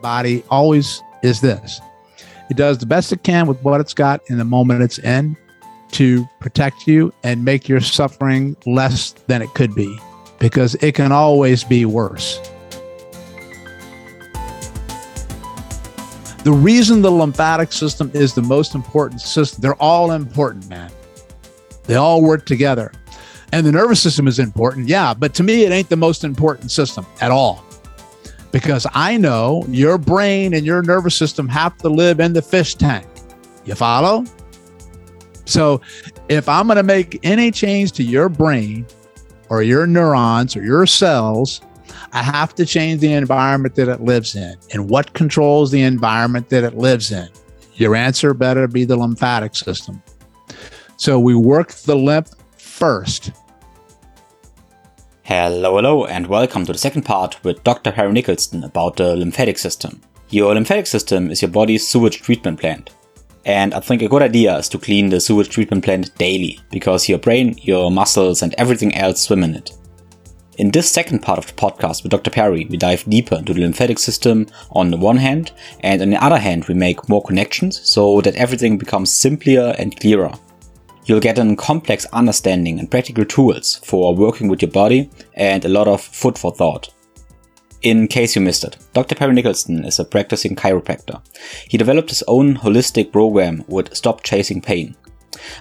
body always is this it does the best it can with what it's got in the moment it's in to protect you and make your suffering less than it could be because it can always be worse. The reason the lymphatic system is the most important system, they're all important, man. They all work together. And the nervous system is important, yeah, but to me, it ain't the most important system at all. Because I know your brain and your nervous system have to live in the fish tank. You follow? So if I'm going to make any change to your brain or your neurons or your cells, I have to change the environment that it lives in. And what controls the environment that it lives in? Your answer better be the lymphatic system. So we work the lymph first. Hello, hello, and welcome to the second part with Dr. Perry Nickelston about the lymphatic system. Your lymphatic system is your body's sewage treatment plant. And I think a good idea is to clean the sewage treatment plant daily, because your brain, your muscles, and everything else swim in it. In this second part of the podcast with Dr. Perry, we dive deeper into the lymphatic system on the one hand, and on the other hand, we make more connections so that everything becomes simpler and clearer. You'll get a complex understanding and practical tools for working with your body and a lot of food for thought. In case you missed it, Dr. Perry Nickelston is a practicing chiropractor. He developed his own holistic program with Stop Chasing Pain.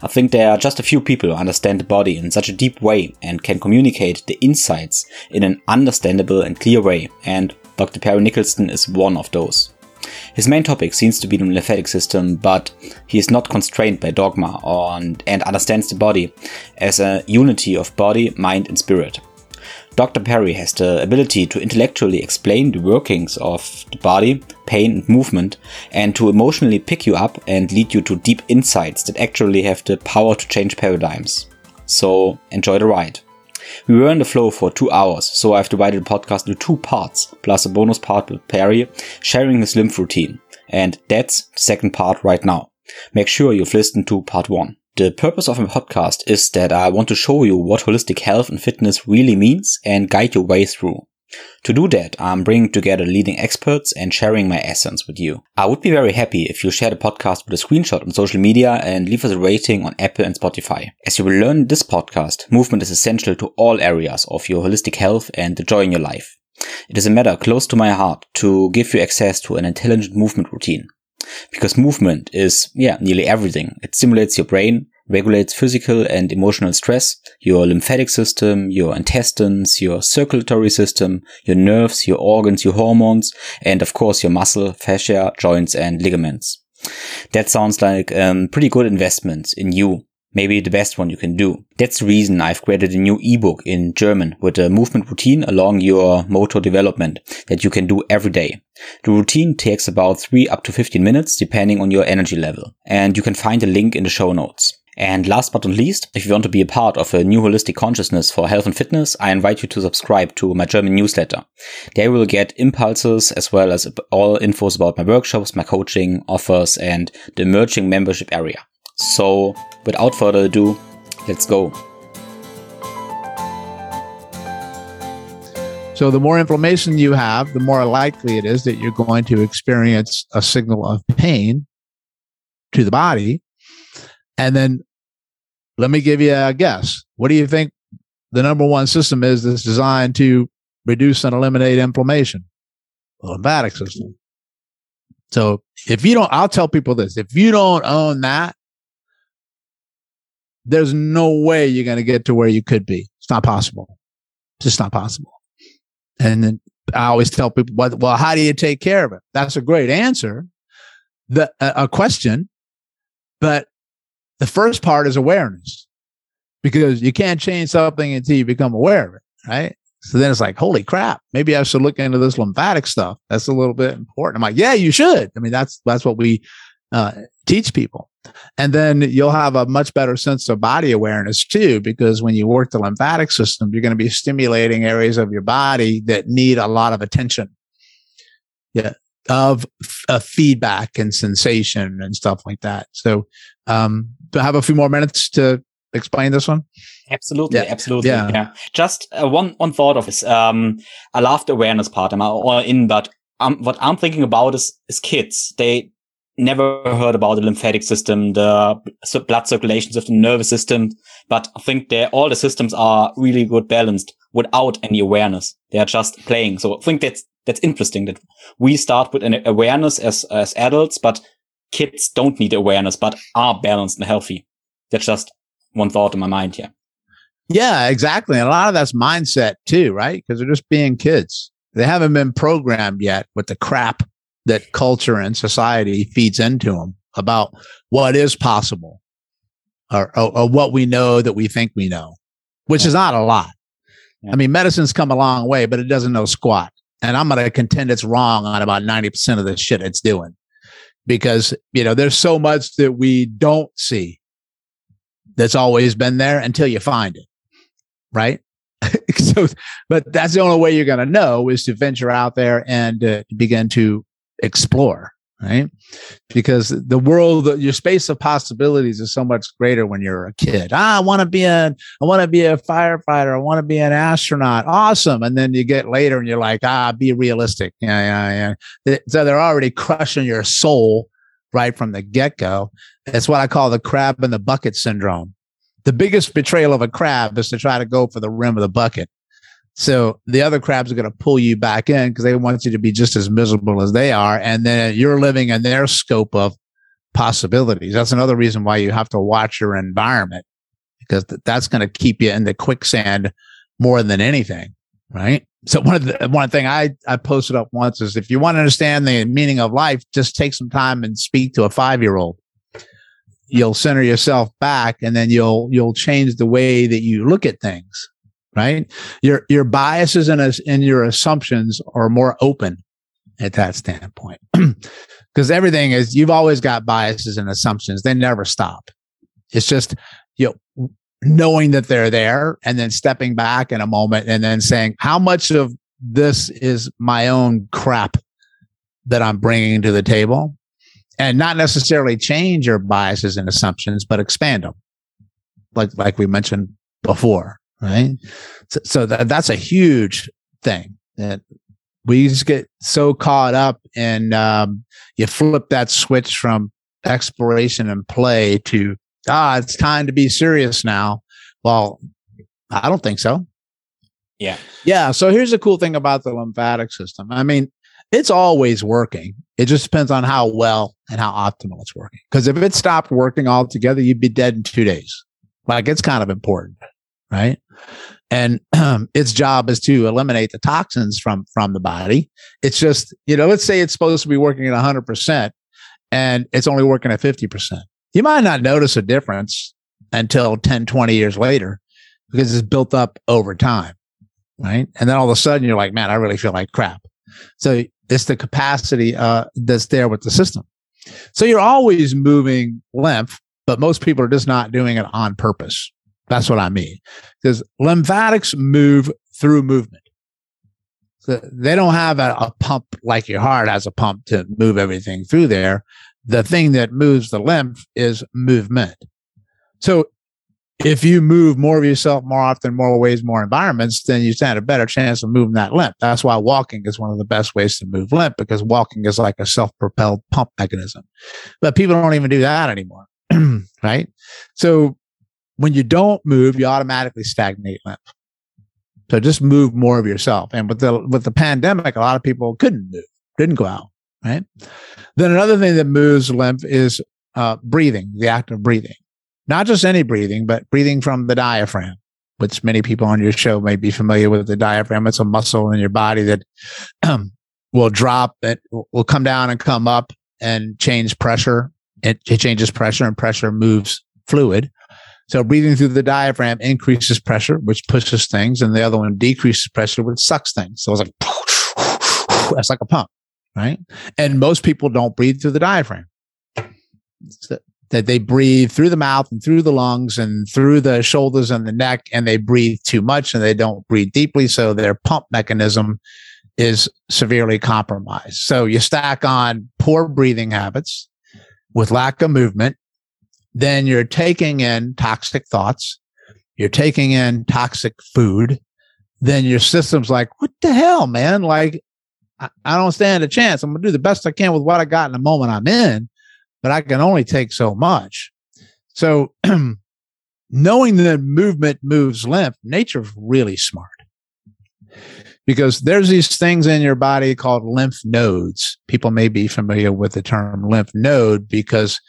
I think there are just a few people who understand the body in such a deep way and can communicate the insights in an understandable and clear way, and Dr. Perry Nickelston is one of those. His main topic seems to be the lymphatic system, but he is not constrained by dogma on, and understands the body as a unity of body, mind, and spirit. Dr. Perry has the ability to intellectually explain the workings of the body, pain, and movement, and to emotionally pick you up and lead you to deep insights that actually have the power to change paradigms. So, enjoy the ride. We were in the flow for two hours, so I've divided the podcast into two parts, plus a bonus part with Perry sharing his lymph routine. And that's the second part right now. Make sure you've listened to part one. The purpose of my podcast is that I want to show you what holistic health and fitness really means and guide your way through. To do that, I'm bringing together leading experts and sharing my essence with you. I would be very happy if you share the podcast with a screenshot on social media and leave us a rating on Apple and Spotify. As you will learn in this podcast, movement is essential to all areas of your holistic health and the joy in your life. It is a matter close to my heart to give you access to an intelligent movement routine. Because movement is, yeah, nearly everything. It stimulates your brain, regulates physical and emotional stress, your lymphatic system, your intestines, your circulatory system, your nerves, your organs, your hormones, and of course your muscle, fascia, joints, and ligaments. That sounds like a um, pretty good investment in you. Maybe the best one you can do. That's the reason I've created a new ebook in German with a movement routine along your motor development that you can do every day. The routine takes about 3 up to 15 minutes depending on your energy level. And you can find the link in the show notes. And last but not least, if you want to be a part of a new holistic consciousness for health and fitness, I invite you to subscribe to my German newsletter. There you will get impulses as well as all infos about my workshops, my coaching offers, and the emerging membership area. So without further ado, let's go. So the more inflammation you have, the more likely it is that you're going to experience a signal of pain to the body. And then let me give you a guess. What do you think the number one system is that's designed to reduce and eliminate inflammation? The lymphatic system. So if you don't, I'll tell people this if you don't own that, there's no way you're going to get to where you could be. It's not possible. It's just not possible. And then I always tell people, well, how do you take care of it? That's a great answer. The, a question, but the first part is awareness because you can't change something until you become aware of it, right? So then it's like, holy crap, maybe I should look into this lymphatic stuff. That's a little bit important. I'm like, yeah, you should. I mean, that's that's what we uh, teach people. And then you'll have a much better sense of body awareness too, because when you work the lymphatic system, you're going to be stimulating areas of your body that need a lot of attention. Yeah. Of, of feedback and sensation and stuff like that. So, um, have a few more minutes to explain this one? Absolutely, yeah. absolutely. Yeah. yeah. Just uh, one one thought of this. Um, I love the awareness part. I'm all in, but um, what I'm thinking about is, is kids. They never heard about the lymphatic system, the blood circulations of the nervous system, but I think they all the systems are really good balanced without any awareness. They are just playing. So I think that's that's interesting that we start with an awareness as as adults, but kids don't need awareness, but are balanced and healthy. That's just one thought in my mind here. Yeah, exactly. And a lot of that's mindset too, right? Because they're just being kids. They haven't been programmed yet with the crap that culture and society feeds into them about what is possible or, or, or what we know that we think we know, which yeah. is not a lot. Yeah. I mean, medicine's come a long way, but it doesn't know squat. And I'm going to contend it's wrong on about 90% of the shit it's doing because, you know, there's so much that we don't see that's always been there until you find it. Right. so, but that's the only way you're going to know is to venture out there and uh, begin to explore right? Because the world, your space of possibilities is so much greater when you're a kid. Ah, I want to be a, I want to be a firefighter. I want to be an astronaut. Awesome. And then you get later and you're like, ah, be realistic. Yeah, yeah, yeah. So they're already crushing your soul right from the get go. That's what I call the crab in the bucket syndrome. The biggest betrayal of a crab is to try to go for the rim of the bucket. So the other crabs are going to pull you back in because they want you to be just as miserable as they are. And then you're living in their scope of possibilities. That's another reason why you have to watch your environment because th- that's going to keep you in the quicksand more than anything. Right. So one of the one thing I, I posted up once is if you want to understand the meaning of life, just take some time and speak to a five year old. You'll center yourself back and then you'll, you'll change the way that you look at things right? Your your biases and and your assumptions are more open at that standpoint. Because everything is you've always got biases and assumptions. They never stop. It's just you know knowing that they're there and then stepping back in a moment and then saying how much of this is my own crap that I'm bringing to the table and not necessarily change your biases and assumptions, but expand them. Like, like we mentioned before right? So, so that, that's a huge thing that we just get so caught up in um, you flip that switch from exploration and play to ah, it's time to be serious now. Well, I don't think so. Yeah. Yeah. So here's the cool thing about the lymphatic system. I mean, it's always working. It just depends on how well and how optimal it's working. Because if it stopped working altogether, you'd be dead in two days. Like it's kind of important right? And um, its job is to eliminate the toxins from from the body. It's just, you know, let's say it's supposed to be working at 100% and it's only working at 50%. You might not notice a difference until 10, 20 years later because it's built up over time, right? And then all of a sudden you're like, man, I really feel like crap. So it's the capacity uh, that's there with the system. So you're always moving lymph, but most people are just not doing it on purpose. That's what I mean. Because lymphatics move through movement. So they don't have a, a, pump like your heart has a pump to move everything through there. The thing that moves the lymph is movement. So if you move more of yourself more often, more ways, more environments, then you stand a better chance of moving that lymph. That's why walking is one of the best ways to move lymph because walking is like a self-propelled pump mechanism. But people don't even do that anymore. right? So when you don't move, you automatically stagnate lymph. So just move more of yourself. And with the with the pandemic, a lot of people couldn't move, didn't go out. Right. Then another thing that moves lymph is uh, breathing, the act of breathing. Not just any breathing, but breathing from the diaphragm, which many people on your show may be familiar with. The diaphragm, it's a muscle in your body that um, will drop, it will come down and come up and change pressure. It, it changes pressure, and pressure moves fluid. So breathing through the diaphragm increases pressure, which pushes things, and the other one decreases pressure, which sucks things. So it's like that's like a pump, right? And most people don't breathe through the diaphragm. That they breathe through the mouth and through the lungs and through the shoulders and the neck, and they breathe too much and they don't breathe deeply. So their pump mechanism is severely compromised. So you stack on poor breathing habits with lack of movement then you're taking in toxic thoughts, you're taking in toxic food, then your system's like, what the hell, man? Like, I, I don't stand a chance. I'm going to do the best I can with what I got in the moment I'm in, but I can only take so much. So knowing that movement moves lymph, nature's really smart because there's these things in your body called lymph nodes. People may be familiar with the term lymph node because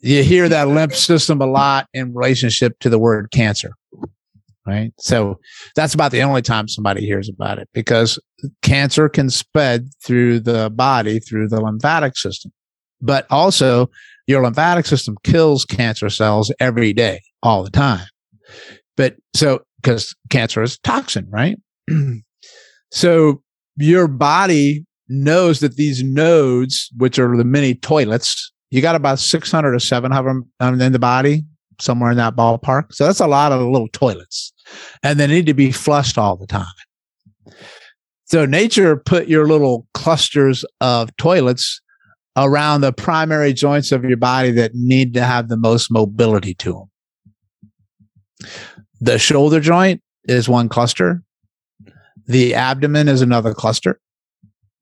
you hear that lymph system a lot in relationship to the word cancer. Right. So that's about the only time somebody hears about it because cancer can spread through the body through the lymphatic system. But also your lymphatic system kills cancer cells every day, all the time. But so because cancer is toxin, right? so your body knows that these nodes, which are the mini toilets, you got about 600 or 700 of them um, in the body, somewhere in that ballpark. So that's a lot of little toilets and they need to be flushed all the time. So nature put your little clusters of toilets around the primary joints of your body that need to have the most mobility to them. The shoulder joint is one cluster. The abdomen is another cluster.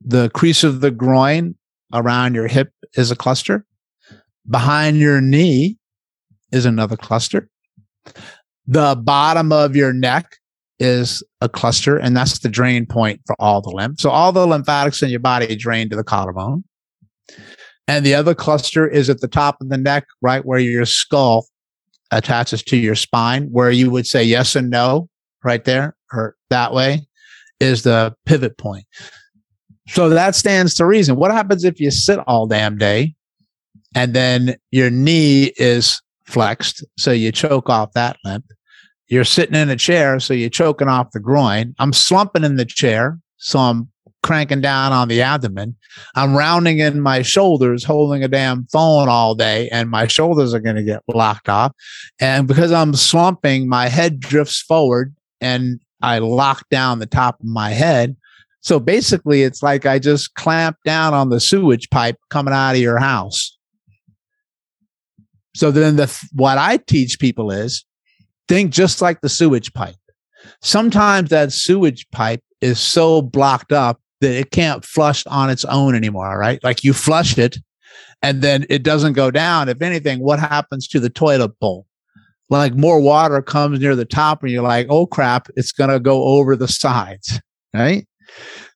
The crease of the groin around your hip is a cluster. Behind your knee is another cluster. The bottom of your neck is a cluster, and that's the drain point for all the lymph. So all the lymphatics in your body drain to the collarbone. And the other cluster is at the top of the neck, right where your skull attaches to your spine, where you would say yes and no, right there, or that way is the pivot point. So that stands to reason. What happens if you sit all damn day and then your knee is flexed? So you choke off that lymph. You're sitting in a chair, so you're choking off the groin. I'm slumping in the chair, so I'm cranking down on the abdomen. I'm rounding in my shoulders, holding a damn phone all day, and my shoulders are going to get locked off. And because I'm slumping, my head drifts forward and I lock down the top of my head. So basically, it's like I just clamp down on the sewage pipe coming out of your house. So then the what I teach people is think just like the sewage pipe. Sometimes that sewage pipe is so blocked up that it can't flush on its own anymore, right? Like you flush it and then it doesn't go down. If anything, what happens to the toilet bowl? Like more water comes near the top and you're like, oh crap, it's going to go over the sides, right?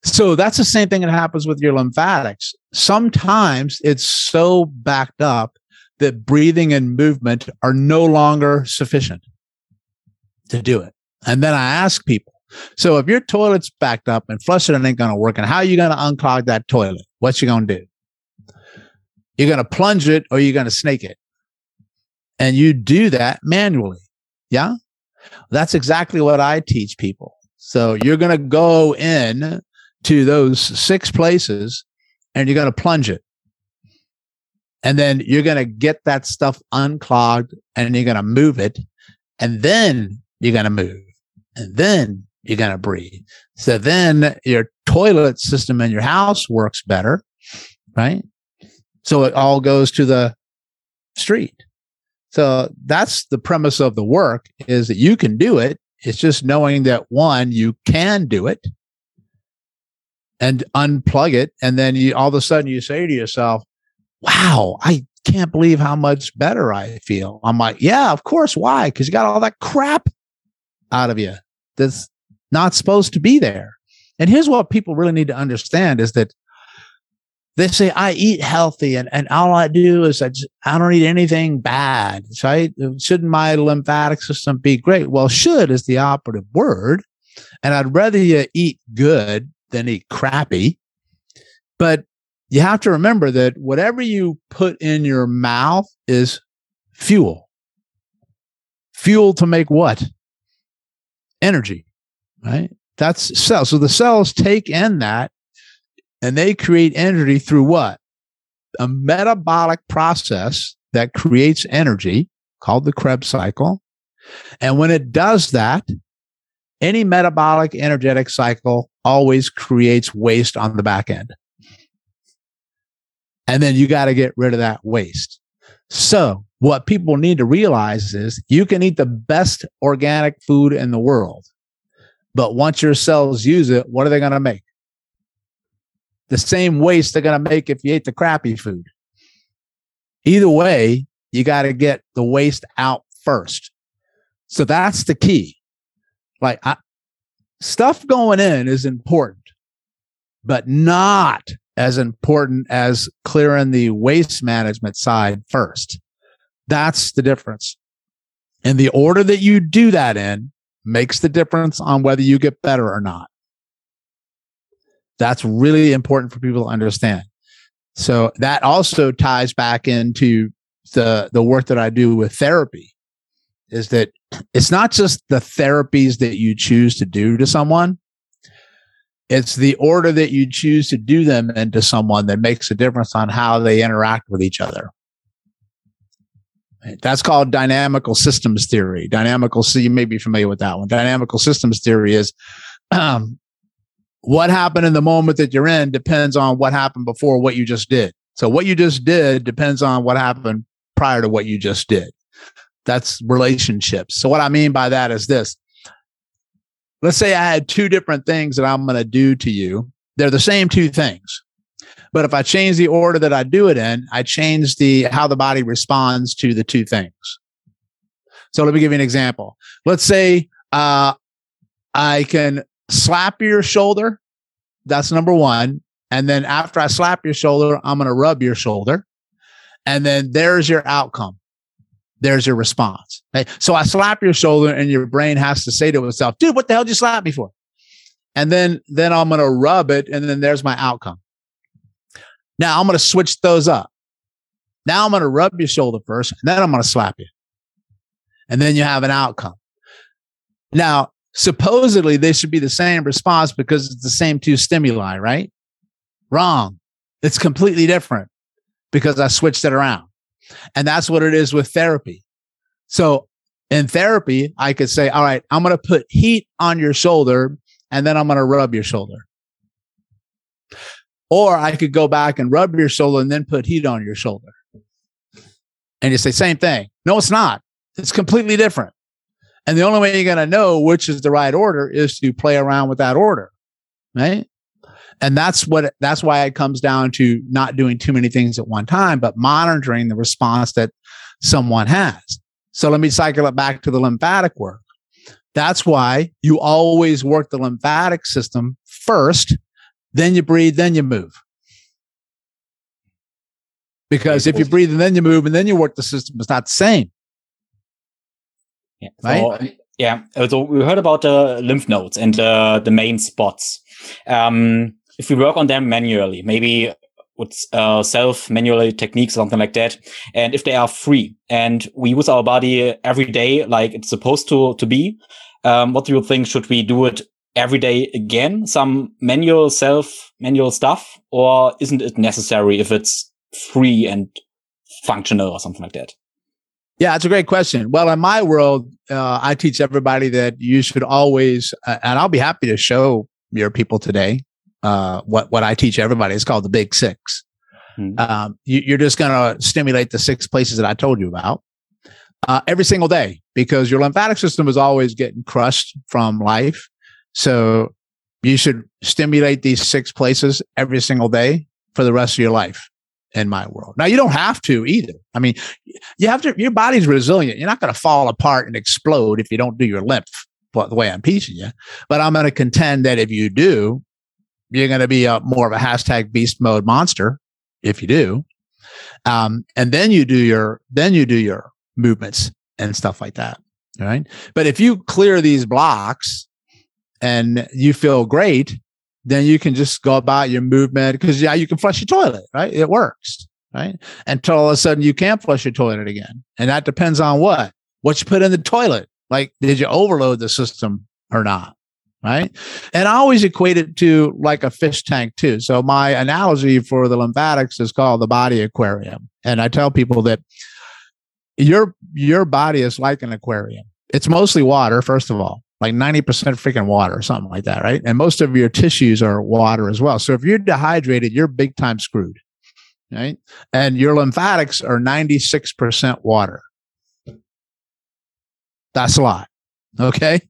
So that's the same thing that happens with your lymphatics. Sometimes it's so backed up that breathing and movement are no longer sufficient to do it. And then I ask people, so if your toilet's backed up and flushing it ain't going to work, and how are you going to unclog that toilet? What you going to do? You're going to plunge it or you're going to snake it. And you do that manually. Yeah. That's exactly what I teach people. So you're going to go in to those six places and you're going to plunge it. And then you're going to get that stuff unclogged and you're going to move it. And then you're going to move. And then you're going to breathe. So then your toilet system in your house works better, right? So it all goes to the street. So that's the premise of the work is that you can do it. It's just knowing that one, you can do it and unplug it. And then you all of a sudden you say to yourself, wow, I can't believe how much better I feel. I'm like, yeah, of course. Why? Because you got all that crap out of you that's not supposed to be there. And here's what people really need to understand is that they say I eat healthy and, and all I do is I, just, I don't eat anything bad. Right? Shouldn't my lymphatic system be great? Well, should is the operative word. And I'd rather you eat good than eat crappy. But you have to remember that whatever you put in your mouth is fuel. Fuel to make what? Energy right? That's cells. So the cells take in that and they create energy through what? A metabolic process that creates energy called the Krebs cycle. And when it does that, any metabolic energetic cycle always creates waste on the back end. And then you got to get rid of that waste. So what people need to realize is you can eat the best organic food in the world. But once your cells use it, what are they going to make? the same waste they're going to make if you ate the crappy food. Either way, you got to get the waste out first. So that's the key. Like I, stuff going in is important, but not as important as clearing the waste management side first. That's the difference. And the order that you do that in makes the difference on whether you get better or not. That's really important for people to understand. So that also ties back into the the work that I do with therapy is that it's not just the therapies that you choose to do to someone it's the order that you choose to do them into someone that makes a difference on how they interact with each other. That's called dynamical systems theory. Dynamical so you may be familiar with that one. Dynamical systems theory is um, what happened in the moment that you're in depends on what happened before what you just did. So what you just did depends on what happened prior to what you just did. That's relationships. So what I mean by that is this. Let's say I had two different things that I'm going to do to you. They're the same two things. But if I change the order that I do it in, I change the how the body responds to the two things. So let me give you an example. Let's say uh, I can slap your shoulder. That's number one. And then after I slap your shoulder, I'm going to rub your shoulder. And then there's your outcome there's your response. So I slap your shoulder and your brain has to say to itself, dude, what the hell did you slap me for? And then, then I'm going to rub it. And then there's my outcome. Now I'm going to switch those up. Now I'm going to rub your shoulder first and then I'm going to slap you. And then you have an outcome. Now, supposedly they should be the same response because it's the same two stimuli, right? Wrong. It's completely different because I switched it around. And that's what it is with therapy. So in therapy, I could say, all right, I'm going to put heat on your shoulder and then I'm going to rub your shoulder. Or I could go back and rub your shoulder and then put heat on your shoulder. And you say, same thing. No, it's not. It's completely different. And the only way you're going to know which is the right order is to play around with that order. Right. And that's what, that's why it comes down to not doing too many things at one time, but monitoring the response that someone has. So let me cycle it back to the lymphatic work. That's why you always work the lymphatic system first, then you breathe, then you move. Because if you breathe and then you move and then you work the system, it's not the same. Yeah. Right? So, yeah. So we heard about the lymph nodes and uh, the main spots. Um, if we work on them manually, maybe with uh, self manually techniques, something like that, and if they are free and we use our body every day like it's supposed to to be, um, what do you think? Should we do it every day again? Some manual self manual stuff, or isn't it necessary if it's free and functional or something like that? Yeah, it's a great question. Well, in my world, uh, I teach everybody that you should always, uh, and I'll be happy to show your people today uh, what what I teach everybody is called the Big 6 mm-hmm. um, you, are just going to stimulate the six places that I told you about uh, every single day because your lymphatic system is always getting crushed from life. So you should stimulate these six places every single day for the rest of your life in my world. Now you don't have to either. I mean, you have to, your body's resilient. You're not going to fall apart and explode if you don't do your lymph the way I'm teaching you. But I'm going to contend that if you do, you're going to be a, more of a hashtag beast mode monster if you do. Um, and then you do your, then you do your movements and stuff like that. Right. But if you clear these blocks and you feel great, then you can just go about your movement because yeah, you can flush your toilet, right? It works, right? Until all of a sudden you can't flush your toilet again. And that depends on what? What you put in the toilet. Like, did you overload the system or not? Right? And I always equate it to like a fish tank too. So my analogy for the lymphatics is called the body aquarium. And I tell people that your your body is like an aquarium. It's mostly water, first of all, like 90% freaking water or something like that, right? And most of your tissues are water as well. So if you're dehydrated, you're big time screwed. Right. And your lymphatics are 96% water. That's a lot. Okay.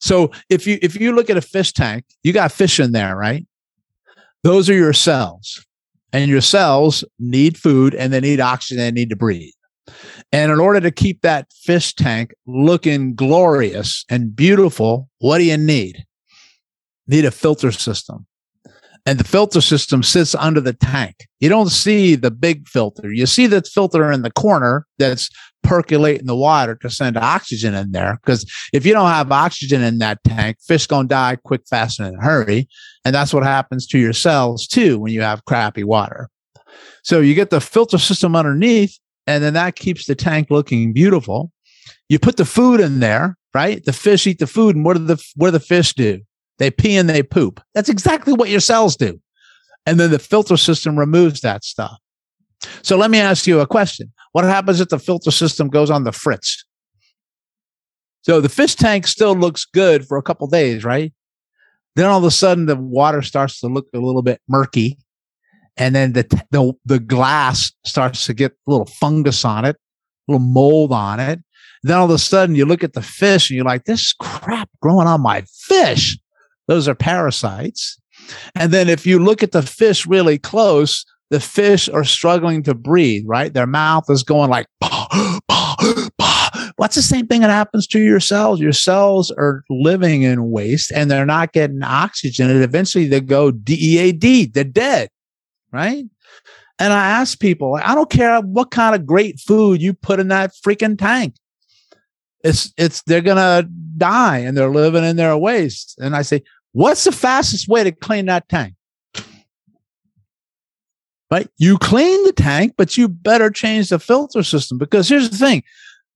So if you if you look at a fish tank, you got fish in there, right? Those are your cells. And your cells need food and they need oxygen, they need to breathe. And in order to keep that fish tank looking glorious and beautiful, what do you need? Need a filter system and the filter system sits under the tank. You don't see the big filter. You see the filter in the corner that's percolating the water to send oxygen in there. Because if you don't have oxygen in that tank, fish gonna die quick, fast, and in a hurry. And that's what happens to your cells too when you have crappy water. So you get the filter system underneath, and then that keeps the tank looking beautiful. You put the food in there, right? The fish eat the food, and what do the what do the fish do? They pee and they poop. That's exactly what your cells do. And then the filter system removes that stuff. So let me ask you a question. What happens if the filter system goes on the fritz? So the fish tank still looks good for a couple days, right? Then all of a sudden the water starts to look a little bit murky. And then the, the, the glass starts to get a little fungus on it, a little mold on it. Then all of a sudden you look at the fish and you're like, this crap growing on my fish. Those are parasites. And then if you look at the fish really close, the fish are struggling to breathe, right? Their mouth is going like, bah, bah, bah. what's the same thing that happens to your cells? Your cells are living in waste and they're not getting oxygen. And eventually they go DEAD, they're dead, right? And I ask people, I don't care what kind of great food you put in that freaking tank. It's, it's, they're going to die and they're living in their waste. And I say, What's the fastest way to clean that tank? Right? You clean the tank, but you better change the filter system because here's the thing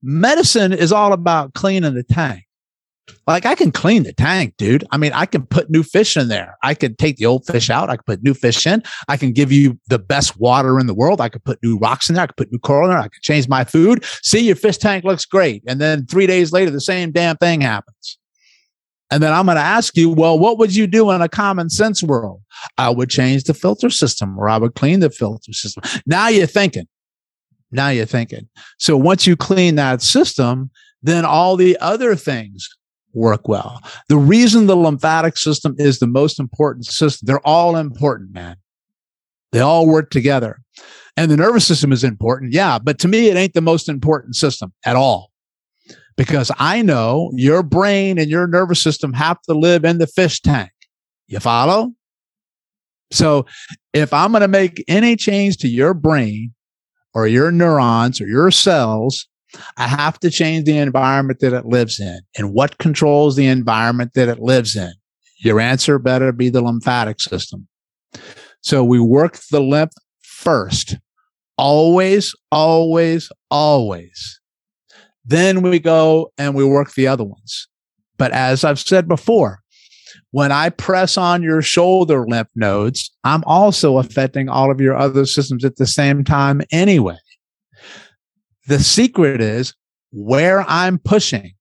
medicine is all about cleaning the tank. Like I can clean the tank, dude. I mean, I can put new fish in there. I can take the old fish out. I can put new fish in. I can give you the best water in the world. I could put new rocks in there. I could put new coral in there. I could change my food. See, your fish tank looks great. And then three days later, the same damn thing happens. And then I'm going to ask you, well, what would you do in a common sense world? I would change the filter system or I would clean the filter system. Now you're thinking. Now you're thinking. So once you clean that system, then all the other things work well. The reason the lymphatic system is the most important system, they're all important, man. They all work together. And the nervous system is important. Yeah. But to me, it ain't the most important system at all because I know your brain and your nervous system have to live in the fish tank. You follow? So if I'm going to make any change to your brain or your neurons or your cells, I have to change the environment that it lives in. And what controls the environment that it lives in? Your answer better be the lymphatic system. So we work the lymph first. Always, always, always. Then we go and we work the other ones. But as I've said before, when I press on your shoulder lymph nodes, I'm also affecting all of your other systems at the same time anyway. The secret is where I'm pushing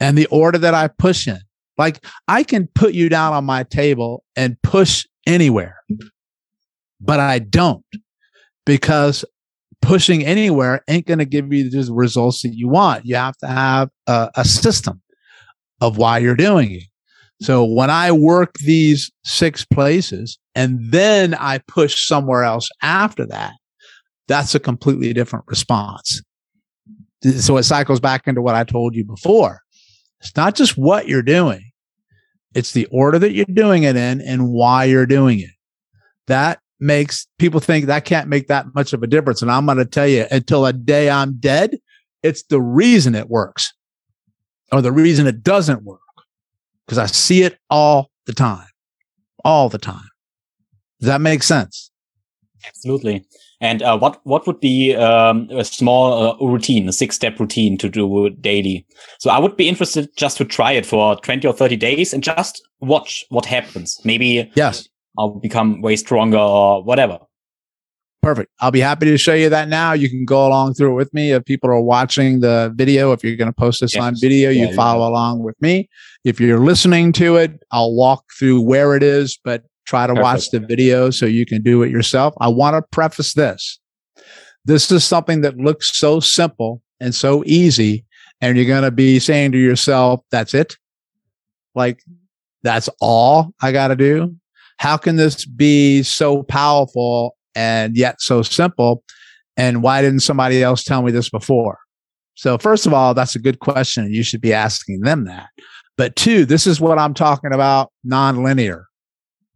and the order that I push in. Like I can put you down on my table and push anywhere, but I don't because pushing anywhere ain't going to give you the results that you want. You have to have a, a system of why you're doing it. So when I work these six places and then I push somewhere else after that, that's a completely different response. So it cycles back into what I told you before. It's not just what you're doing. It's the order that you're doing it in and why you're doing it. That makes people think that can't make that much of a difference. And I'm going to tell you until the day I'm dead, it's the reason it works or the reason it doesn't work because I see it all the time, all the time. Does that make sense? Absolutely. And uh, what what would be um, a small uh, routine, a six step routine to do daily? So I would be interested just to try it for twenty or thirty days and just watch what happens. Maybe yes, I'll become way stronger or whatever. Perfect. I'll be happy to show you that now. You can go along through it with me. If people are watching the video, if you're going to post this yes. on video, you follow yeah. along with me. If you're listening to it, I'll walk through where it is, but try to Perfect. watch the video so you can do it yourself. I want to preface this. This is something that looks so simple and so easy. And you're going to be saying to yourself, that's it. Like, that's all I got to do. How can this be so powerful and yet so simple? And why didn't somebody else tell me this before? So, first of all, that's a good question. You should be asking them that. But two, this is what I'm talking about nonlinear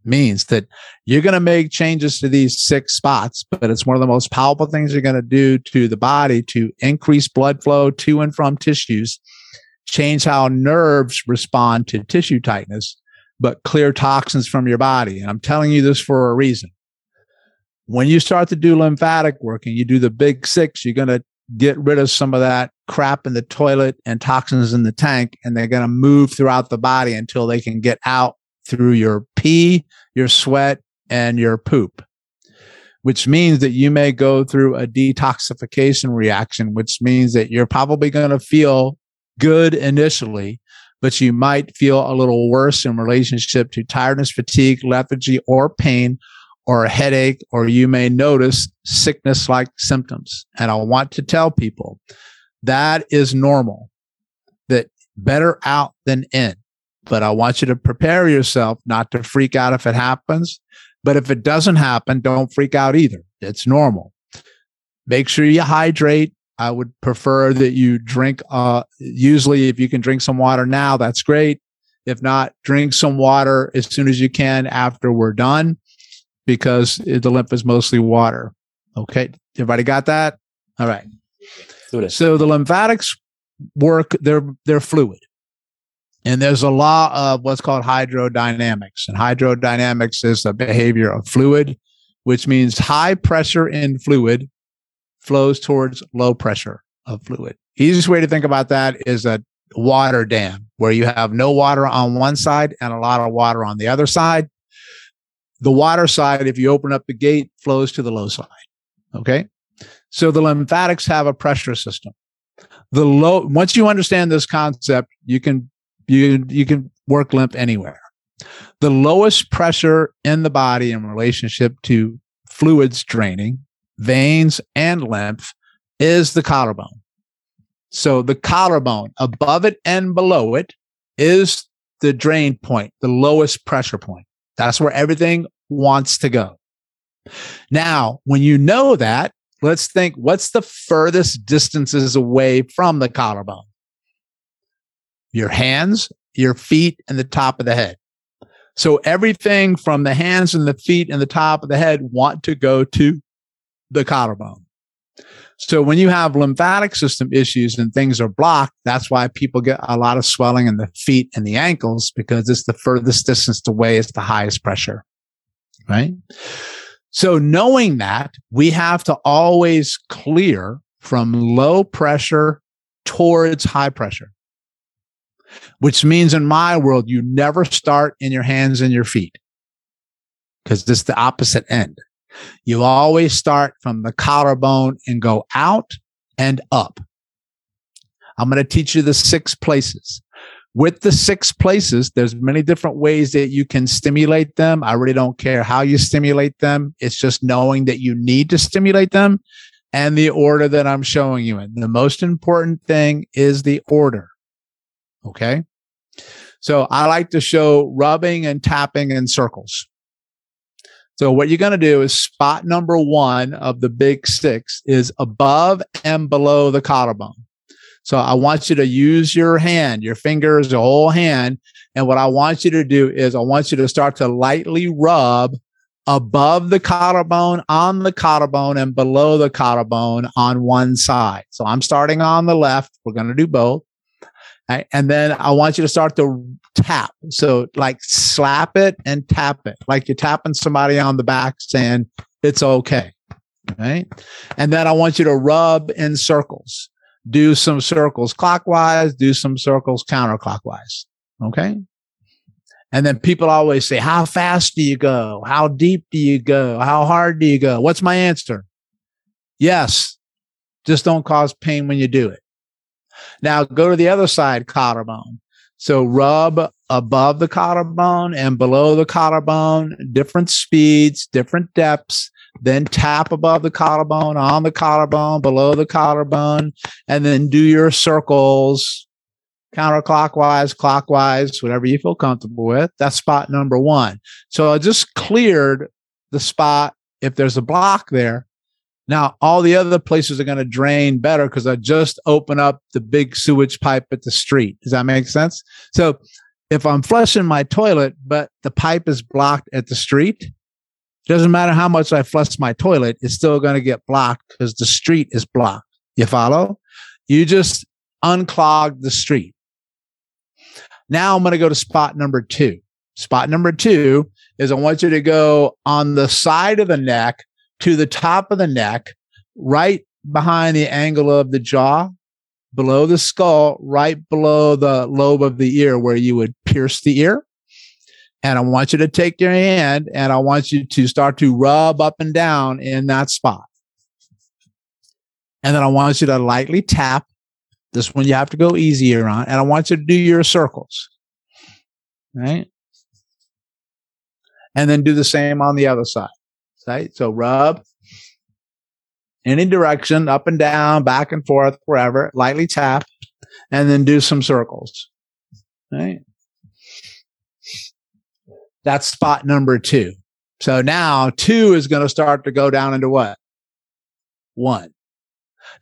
means that you're going to make changes to these six spots, but it's one of the most powerful things you're going to do to the body to increase blood flow to and from tissues, change how nerves respond to tissue tightness, but clear toxins from your body. And I'm telling you this for a reason. When you start to do lymphatic work and you do the big six, you're going to get rid of some of that crap in the toilet and toxins in the tank, and they're going to move throughout the body until they can get out through your pee, your sweat, and your poop, which means that you may go through a detoxification reaction, which means that you're probably going to feel good initially, but you might feel a little worse in relationship to tiredness, fatigue, lethargy, or pain or a headache, or you may notice sickness like symptoms. And I want to tell people that is normal, that better out than in. But I want you to prepare yourself not to freak out if it happens. But if it doesn't happen, don't freak out either. It's normal. Make sure you hydrate. I would prefer that you drink, uh, usually if you can drink some water now, that's great. If not, drink some water as soon as you can after we're done because the lymph is mostly water. Okay. Everybody got that? All right. So the lymphatics work, they're, they're fluid. And there's a law of what's called hydrodynamics. And hydrodynamics is the behavior of fluid, which means high pressure in fluid flows towards low pressure of fluid. Easiest way to think about that is a water dam where you have no water on one side and a lot of water on the other side. The water side, if you open up the gate, flows to the low side. Okay. So the lymphatics have a pressure system. The low, once you understand this concept, you can, you, you can work lymph anywhere. The lowest pressure in the body in relationship to fluids draining, veins and lymph is the collarbone. So the collarbone above it and below it is the drain point, the lowest pressure point. That's where everything wants to go. Now, when you know that, let's think what's the furthest distances away from the collarbone? Your hands, your feet, and the top of the head. So everything from the hands and the feet and the top of the head want to go to the collarbone. So when you have lymphatic system issues and things are blocked, that's why people get a lot of swelling in the feet and the ankles because it's the furthest distance away, it's the highest pressure. Right. So knowing that we have to always clear from low pressure towards high pressure, which means in my world, you never start in your hands and your feet because is the opposite end. You always start from the collarbone and go out and up. I'm going to teach you the six places. With the six places, there's many different ways that you can stimulate them. I really don't care how you stimulate them. It's just knowing that you need to stimulate them and the order that I'm showing you in. The most important thing is the order. Okay. So I like to show rubbing and tapping in circles. So what you're going to do is spot number one of the big six is above and below the collarbone. So I want you to use your hand, your fingers, your whole hand. And what I want you to do is I want you to start to lightly rub above the collarbone, on the collarbone, and below the collarbone on one side. So I'm starting on the left. We're going to do both. Right? And then I want you to start to tap. So like slap it and tap it, like you're tapping somebody on the back saying it's okay. Right. And then I want you to rub in circles. Do some circles clockwise, do some circles counterclockwise. Okay. And then people always say, How fast do you go? How deep do you go? How hard do you go? What's my answer? Yes. Just don't cause pain when you do it. Now go to the other side collarbone. So rub above the collarbone and below the collarbone, different speeds, different depths. Then tap above the collarbone, on the collarbone, below the collarbone, and then do your circles counterclockwise, clockwise, whatever you feel comfortable with. That's spot number one. So I just cleared the spot. If there's a block there, now all the other places are going to drain better because I just open up the big sewage pipe at the street. Does that make sense? So if I'm flushing my toilet, but the pipe is blocked at the street, doesn't matter how much I flush my toilet, it's still going to get blocked because the street is blocked. You follow? You just unclog the street. Now I'm going to go to spot number two. Spot number two is I want you to go on the side of the neck to the top of the neck, right behind the angle of the jaw, below the skull, right below the lobe of the ear where you would pierce the ear. And I want you to take your hand and I want you to start to rub up and down in that spot. And then I want you to lightly tap. This one you have to go easier on. And I want you to do your circles. Right. And then do the same on the other side. Right. So rub any direction, up and down, back and forth, wherever, lightly tap, and then do some circles. Right. That's spot number two. So now two is going to start to go down into what? One.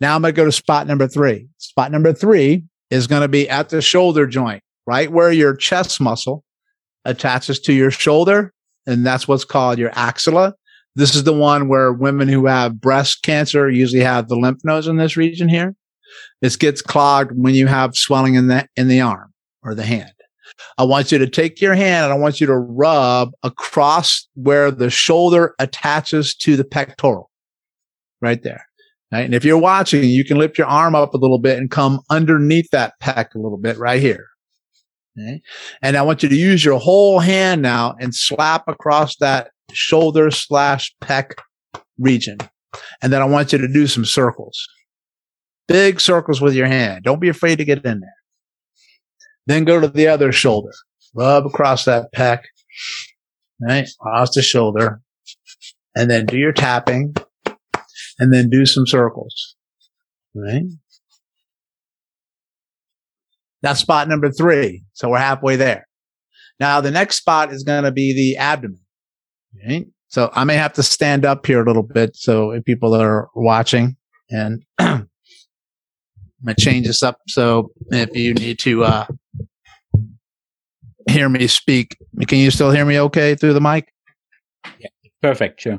Now I'm going to go to spot number three. Spot number three is going to be at the shoulder joint, right where your chest muscle attaches to your shoulder. And that's what's called your axilla. This is the one where women who have breast cancer usually have the lymph nodes in this region here. This gets clogged when you have swelling in the, in the arm or the hand. I want you to take your hand and I want you to rub across where the shoulder attaches to the pectoral right there. Right. And if you're watching, you can lift your arm up a little bit and come underneath that pec a little bit right here. Okay. And I want you to use your whole hand now and slap across that shoulder slash pec region. And then I want you to do some circles, big circles with your hand. Don't be afraid to get in there. Then go to the other shoulder, rub across that pec, right? Across the shoulder. And then do your tapping and then do some circles, right? That's spot number three. So we're halfway there. Now the next spot is going to be the abdomen. So I may have to stand up here a little bit. So if people are watching and I'm going to change this up. So if you need to, uh, hear me speak, can you still hear me okay through the mic? Yeah. Perfect. Sure.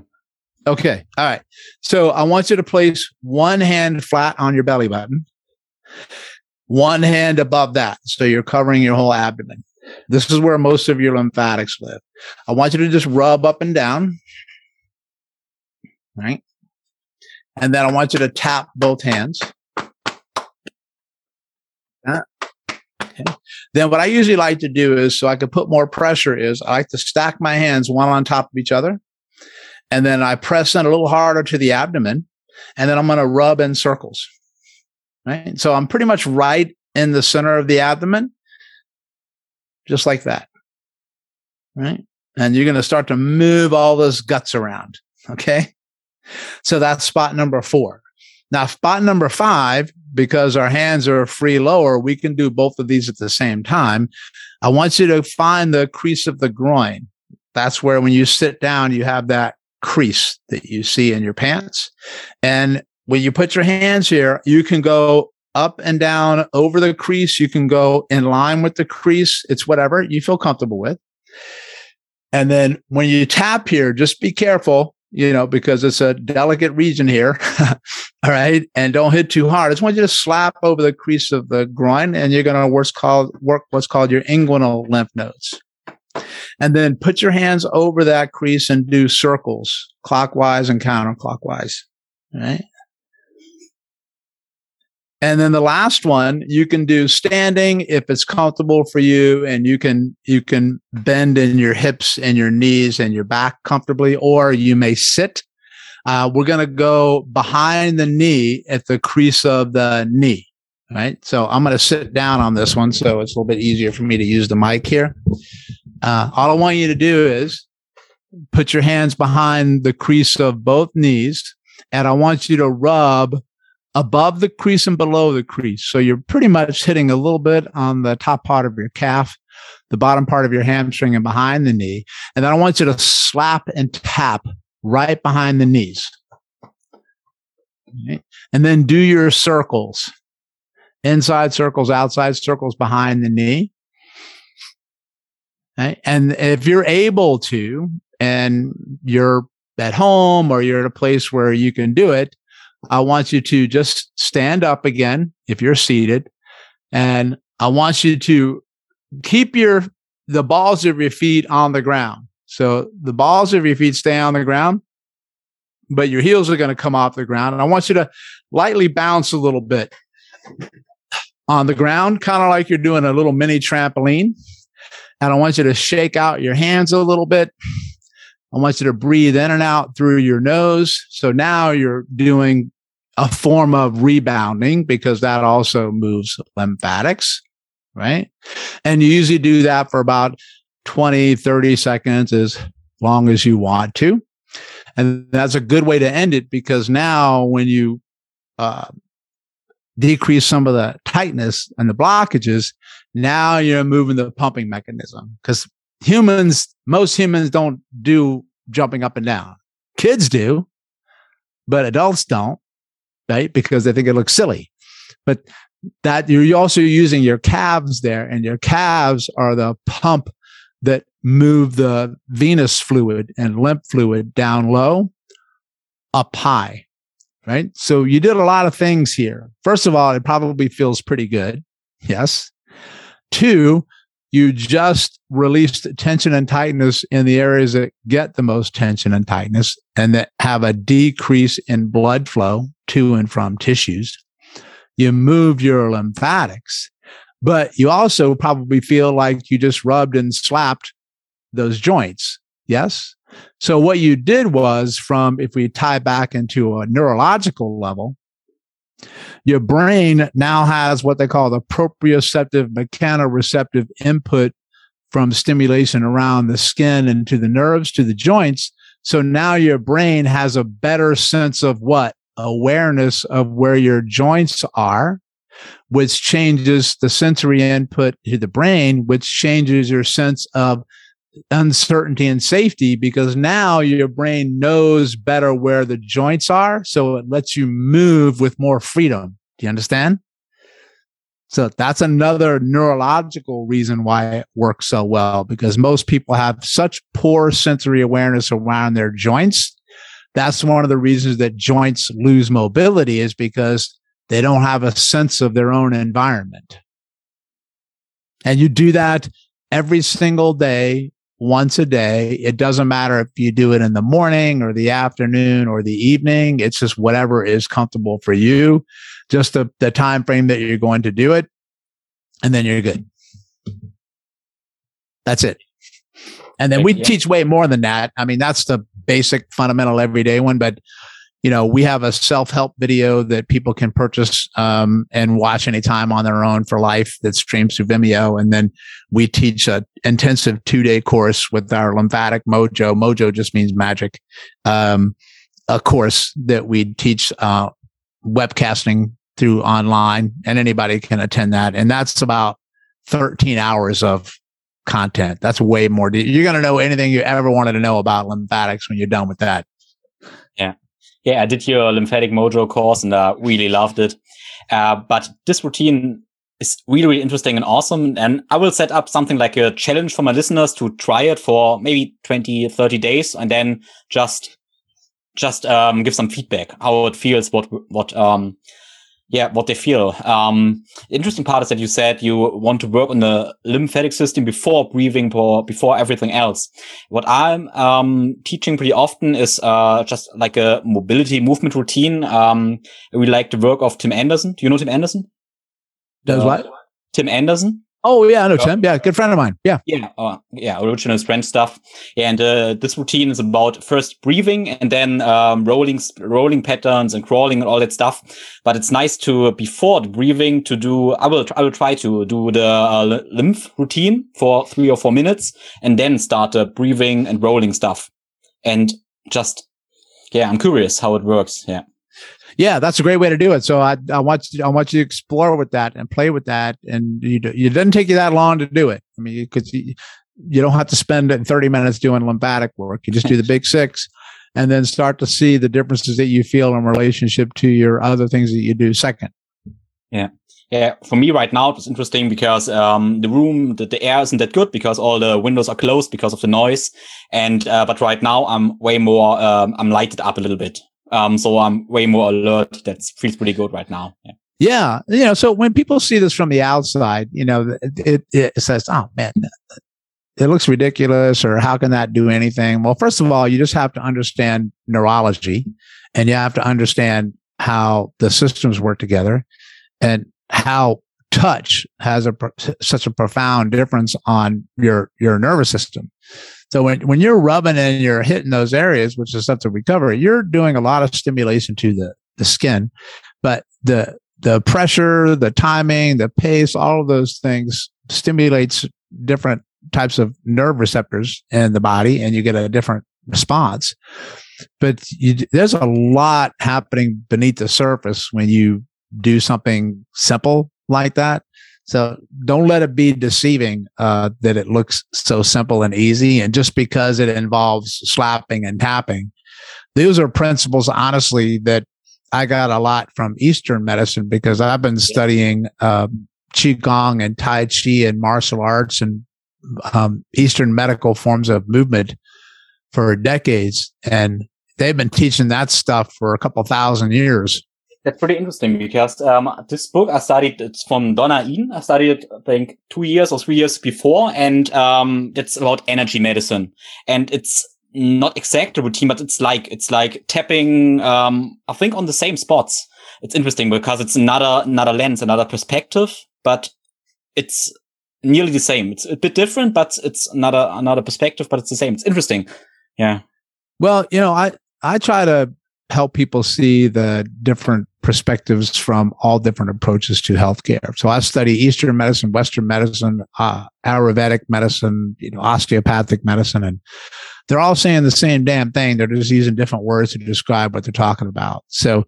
Okay. All right. So I want you to place one hand flat on your belly button, one hand above that. So you're covering your whole abdomen. This is where most of your lymphatics live. I want you to just rub up and down. Right. And then I want you to tap both hands. Okay. Then what I usually like to do is so I can put more pressure is I like to stack my hands one on top of each other. And then I press in a little harder to the abdomen. And then I'm going to rub in circles. Right. So I'm pretty much right in the center of the abdomen just like that. Right. And you're going to start to move all those guts around. Okay. So that's spot number four. Now, spot number five, because our hands are free lower, we can do both of these at the same time. I want you to find the crease of the groin. That's where when you sit down, you have that crease that you see in your pants. And when you put your hands here, you can go up and down over the crease. You can go in line with the crease. It's whatever you feel comfortable with. And then when you tap here, just be careful, you know, because it's a delicate region here. All right. And don't hit too hard. I just want you to slap over the crease of the groin and you're going to work what's called your inguinal lymph nodes. And then put your hands over that crease and do circles clockwise and counterclockwise. All right. And then the last one, you can do standing if it's comfortable for you and you can, you can bend in your hips and your knees and your back comfortably, or you may sit. Uh, we're going to go behind the knee at the crease of the knee. Right. So I'm going to sit down on this one. So it's a little bit easier for me to use the mic here. Uh, all I want you to do is put your hands behind the crease of both knees and I want you to rub above the crease and below the crease. So you're pretty much hitting a little bit on the top part of your calf, the bottom part of your hamstring and behind the knee. And then I want you to slap and tap right behind the knees. Okay. And then do your circles, inside circles, outside circles behind the knee. Okay. And if you're able to, and you're at home or you're at a place where you can do it, I want you to just stand up again if you're seated. And I want you to keep your the balls of your feet on the ground. So the balls of your feet stay on the ground, but your heels are going to come off the ground. And I want you to lightly bounce a little bit on the ground, kind of like you're doing a little mini trampoline. And I want you to shake out your hands a little bit. I want you to breathe in and out through your nose. So now you're doing a form of rebounding because that also moves lymphatics, right? And you usually do that for about 20, 30 seconds as long as you want to. And that's a good way to end it because now when you uh, decrease some of the tightness and the blockages, now you're moving the pumping mechanism because humans, most humans don't do jumping up and down. Kids do, but adults don't, right? Because they think it looks silly. But that you're also using your calves there, and your calves are the pump that move the venous fluid and lymph fluid down low, up high, right? So you did a lot of things here. First of all, it probably feels pretty good. Yes. Two, you just released tension and tightness in the areas that get the most tension and tightness and that have a decrease in blood flow to and from tissues. You moved your lymphatics, but you also probably feel like you just rubbed and slapped those joints. Yes. So what you did was from, if we tie back into a neurological level, your brain now has what they call the proprioceptive mechanoreceptive input from stimulation around the skin and to the nerves to the joints. So now your brain has a better sense of what awareness of where your joints are, which changes the sensory input to the brain, which changes your sense of uncertainty and safety because now your brain knows better where the joints are. So it lets you move with more freedom. Do you understand? So that's another neurological reason why it works so well because most people have such poor sensory awareness around their joints. That's one of the reasons that joints lose mobility is because they don't have a sense of their own environment. And you do that every single day once a day. It doesn't matter if you do it in the morning or the afternoon or the evening. It's just whatever is comfortable for you, just the, the time frame that you're going to do it. And then you're good. That's it. And then we teach way more than that. I mean, that's the basic fundamental everyday one, but you know, we have a self help video that people can purchase um, and watch anytime on their own for life that streams through Vimeo. And then we teach a intensive two day course with our lymphatic mojo. Mojo just means magic. Um, a course that we teach uh, webcasting through online, and anybody can attend that. And that's about 13 hours of content. That's way more. You're going to know anything you ever wanted to know about lymphatics when you're done with that. Yeah yeah, I did your lymphatic mojo course and I really loved it. Uh, but this routine is really, really interesting and awesome. And I will set up something like a challenge for my listeners to try it for maybe 20, 30 days and then just, just, um, give some feedback, how it feels, what, what, um, yeah, what they feel. Um, interesting part is that you said you want to work on the lymphatic system before breathing, for, before everything else. What I'm um, teaching pretty often is uh, just like a mobility movement routine. Um, we like the work of Tim Anderson. Do you know Tim Anderson? Does uh, what? Tim Anderson. Oh yeah, I know Tim. Yeah, good friend of mine. Yeah, yeah, uh, yeah. Original Strength stuff. And uh, this routine is about first breathing and then um, rolling, rolling patterns and crawling and all that stuff. But it's nice to before the breathing to do. I will, I will try to do the uh, lymph routine for three or four minutes and then start the breathing and rolling stuff. And just, yeah, I'm curious how it works. Yeah. Yeah, that's a great way to do it. So I, I want you, I want you to explore with that and play with that. And you, it doesn't take you that long to do it. I mean, you, you don't have to spend 30 minutes doing lymphatic work. You just do the big six and then start to see the differences that you feel in relationship to your other things that you do second. Yeah. Yeah, for me right now it's interesting because um, the room, the, the, air isn't that good because all the windows are closed because of the noise. And uh, but right now I'm way more, um, I'm lighted up a little bit, um, so I'm way more alert. That feels pretty good right now. Yeah. Yeah, you know, so when people see this from the outside, you know, it, it, it says, "Oh man, it looks ridiculous," or "How can that do anything?" Well, first of all, you just have to understand neurology, and you have to understand how the systems work together, and how touch has a such a profound difference on your your nervous system. So when when you're rubbing and you're hitting those areas, which is stuff to recover, you're doing a lot of stimulation to the the skin, but the the pressure, the timing, the pace, all of those things stimulates different types of nerve receptors in the body, and you get a different response. But you, there's a lot happening beneath the surface when you do something simple like that. So don't let it be deceiving uh, that it looks so simple and easy. And just because it involves slapping and tapping, those are principles, honestly, that I got a lot from Eastern medicine because I've been studying um, Qigong and Tai Chi and martial arts and um, Eastern medical forms of movement for decades. And they've been teaching that stuff for a couple thousand years. That's pretty interesting because um, this book I studied it's from Donna Eden. I studied it, I think two years or three years before, and um, it's about energy medicine, and it's not exact routine, but it's like it's like tapping. Um, I think on the same spots. It's interesting because it's another another lens, another perspective, but it's nearly the same. It's a bit different, but it's another another perspective, but it's the same. It's interesting. Yeah. Well, you know, I I try to help people see the different perspectives from all different approaches to healthcare. So I study Eastern medicine, Western medicine, uh, Ayurvedic medicine, you know, osteopathic medicine, and they're all saying the same damn thing. They're just using different words to describe what they're talking about. So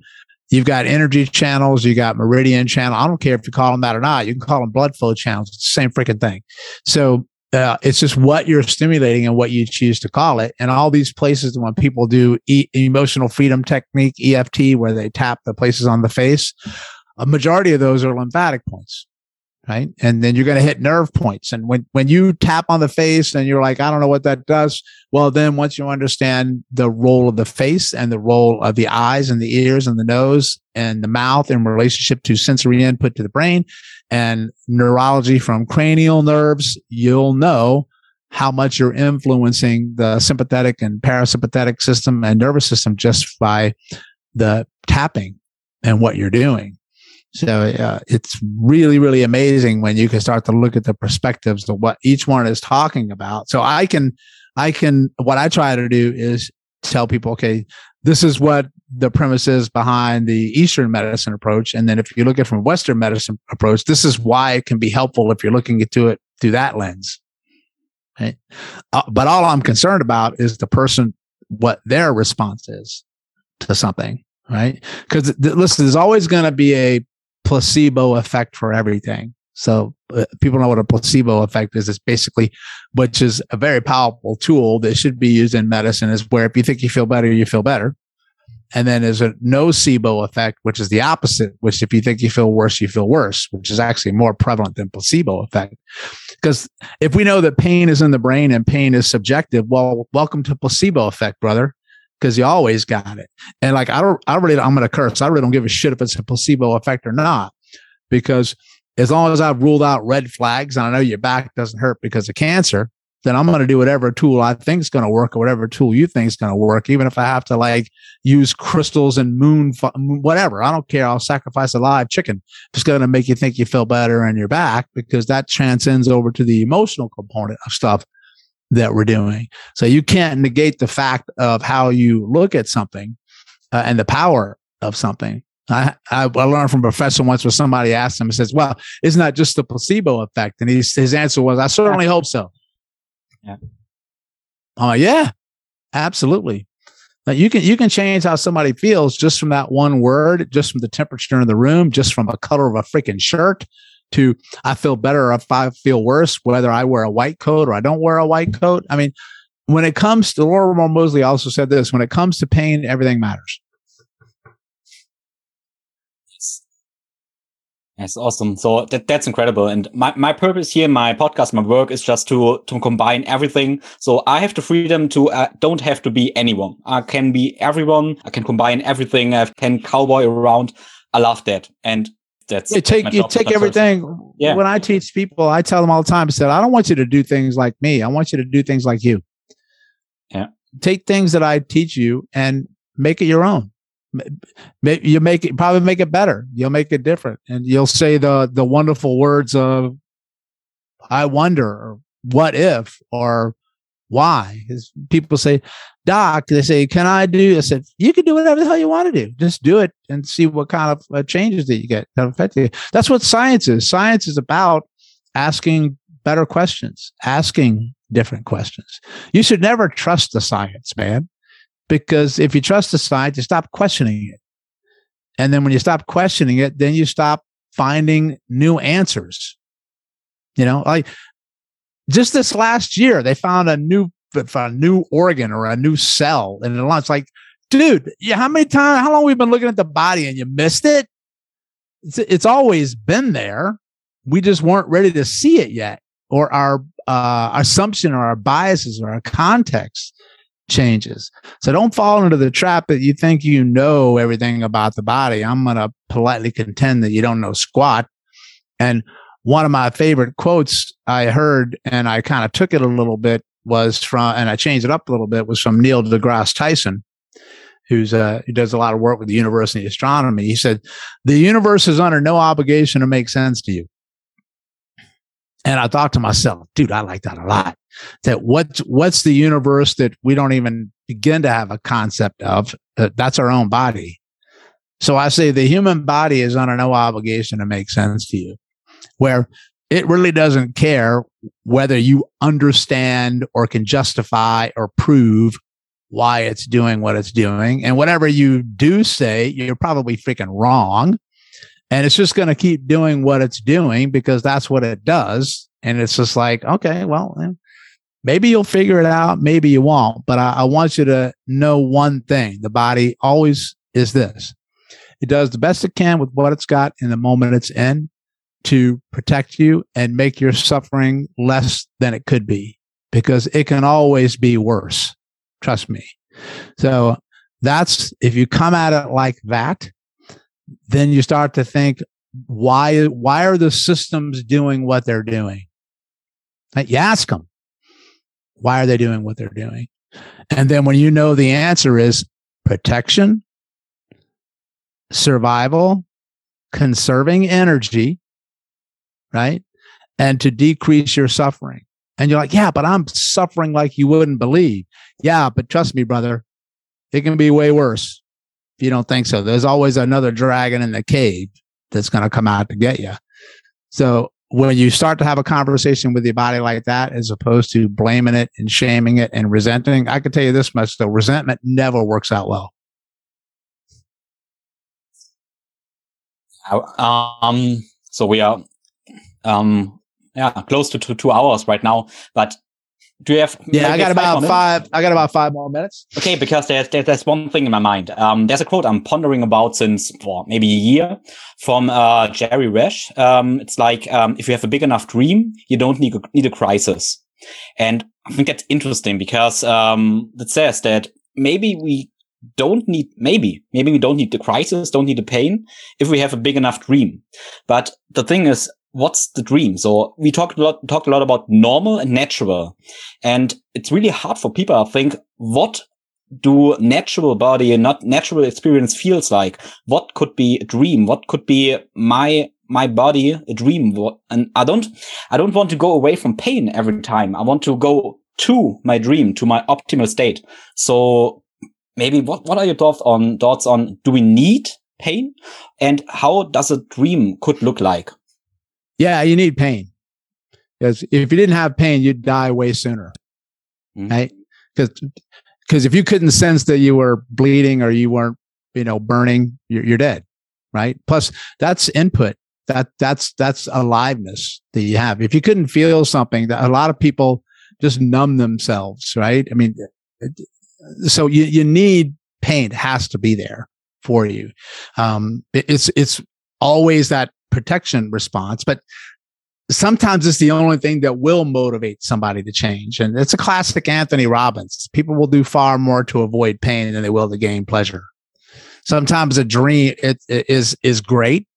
you've got energy channels, you got meridian channel. I don't care if you call them that or not. You can call them blood flow channels. It's the same freaking thing. So uh, it's just what you're stimulating and what you choose to call it. And all these places when people do e- emotional freedom technique, EFT, where they tap the places on the face, a majority of those are lymphatic points right? And then you're going to hit nerve points. And when, when you tap on the face and you're like, I don't know what that does. Well, then once you understand the role of the face and the role of the eyes and the ears and the nose and the mouth in relationship to sensory input to the brain and neurology from cranial nerves, you'll know how much you're influencing the sympathetic and parasympathetic system and nervous system just by the tapping and what you're doing. So uh, it's really, really amazing when you can start to look at the perspectives of what each one is talking about. So I can, I can, what I try to do is tell people, okay, this is what the premise is behind the Eastern medicine approach. And then if you look at from Western medicine approach, this is why it can be helpful if you're looking into it through that lens. Right? Uh, but all I'm concerned about is the person, what their response is to something right? Because th- listen, there's always going to be a placebo effect for everything. So uh, people know what a placebo effect is. It's basically, which is a very powerful tool that should be used in medicine is where if you think you feel better, you feel better. And then there's a nocebo effect, which is the opposite, which if you think you feel worse, you feel worse, which is actually more prevalent than placebo effect. Because if we know that pain is in the brain and pain is subjective, well, welcome to placebo effect, brother because you always got it. And like, I don't, I really, I'm going to curse. I really don't give a shit if it's a placebo effect or not, because as long as I've ruled out red flags and I know your back doesn't hurt because of cancer, then I'm going to do whatever tool I think is going to work or whatever tool you think is going to work, even if I have to like use crystals and moon, whatever. I don't care. I'll sacrifice a live chicken. It's going to make you think you feel better in your back because that transcends over to the emotional component of stuff that we're doing. So you can't negate the fact of how you look at something uh, and the power of something. I, I, I learned from a professor once where somebody asked him and says, well, isn't that just the placebo effect? And his, his answer was, I certainly hope so. Yeah. Oh, uh, yeah, absolutely. Now you can you can change how somebody feels just from that one word, just from the temperature in the room, just from a color of a freaking shirt to I feel better if I feel worse, whether I wear a white coat or I don't wear a white coat. I mean, when it comes to Lorimer Moseley also said this, when it comes to pain, everything matters. Yes. That's awesome. So that, that's incredible. And my, my purpose here, my podcast, my work is just to, to combine everything. So I have the freedom to, uh, don't have to be anyone. I can be everyone. I can combine everything. I can cowboy around. I love that. And that's you take, you take everything. Yeah. When I teach people, I tell them all the time, I said, I don't want you to do things like me. I want you to do things like you. Yeah. Take things that I teach you and make it your own you make it probably make it better you'll make it different and you'll say the the wonderful words of i wonder or what if or why because people say doc they say can i do i said you can do whatever the hell you want to do. Just do it and see what kind of uh, changes that you get that affect you. That's what science is. Science is about asking better questions asking different questions. You should never trust the science man because if you trust the science, you stop questioning it. And then when you stop questioning it, then you stop finding new answers. You know, like just this last year, they found a new a new organ or a new cell the lungs. Like, dude, yeah, how many times, how long we've been looking at the body and you missed it? It's, it's always been there. We just weren't ready to see it yet, or our uh, assumption or our biases or our context changes. So don't fall into the trap that you think you know everything about the body. I'm going to politely contend that you don't know squat. And one of my favorite quotes I heard, and I kind of took it a little bit, was from, and I changed it up a little bit, was from Neil deGrasse Tyson, who's uh, who does a lot of work with the University of Astronomy. He said, "The universe is under no obligation to make sense to you." And I thought to myself, dude, I like that a lot. That what's what's the universe that we don't even begin to have a concept of? Uh, that's our own body. So I say the human body is under no obligation to make sense to you, where it really doesn't care whether you understand or can justify or prove why it's doing what it's doing. And whatever you do say, you're probably freaking wrong and it's just going to keep doing what it's doing because that's what it does. And it's just like, okay, well, eh, maybe you'll figure it out, maybe you won't. But I, I want you to know one thing: the body always is this. It does the best it can with what it's got in the moment it's in to protect you and make your suffering less than it could be because it can always be worse. Trust me. So that's if you come at it like that, then you start to think, why, why are the systems doing what they're doing? You ask them, why are they doing what they're doing? And then when you know the answer is protection, survival, conserving energy, right? And to decrease your suffering. And you're like, yeah, but I'm suffering like you wouldn't believe. Yeah, but trust me, brother, it can be way worse if you don't think so. There's always another dragon in the cave that's going to come out to get you. So when you start to have a conversation with your body like that, as opposed to blaming it and shaming it and resenting, I can tell you this much though, resentment never works out well. Um, so we are, um, yeah, close to two, two hours right now, but do you have? Yeah, I got about five. I got about five more minutes. Okay, because there's there's one thing in my mind. Um, there's a quote I'm pondering about since for maybe a year from uh, Jerry Resch. Um, it's like um, if you have a big enough dream, you don't need a, need a crisis. And I think that's interesting because um, it says that maybe we don't need maybe maybe we don't need the crisis, don't need the pain if we have a big enough dream. But the thing is, what's the dream? So we talked a lot, talked a lot about normal and natural. And it's really hard for people, I think, what do natural body and not natural experience feels like? What could be a dream? What could be my, my body a dream? And I don't, I don't want to go away from pain every time. I want to go to my dream, to my optimal state. So maybe what, what are your thoughts on, thoughts on, do we need pain? And how does a dream could look like? Yeah, you need pain. Because if you didn't have pain, you'd die way sooner. Mm-hmm. Right? Because because if you couldn't sense that you were bleeding or you weren't, you know, burning, you're, you're dead, right? Plus, that's input. That that's that's aliveness that you have. If you couldn't feel something, that a lot of people just numb themselves, right? I mean, so you you need pain it has to be there for you. Um, it, it's it's always that protection response, but sometimes it's the only thing that will motivate somebody to change. And it's a classic Anthony Robbins. People will do far more to avoid pain than they will to gain pleasure. Sometimes a dream it, it is is great.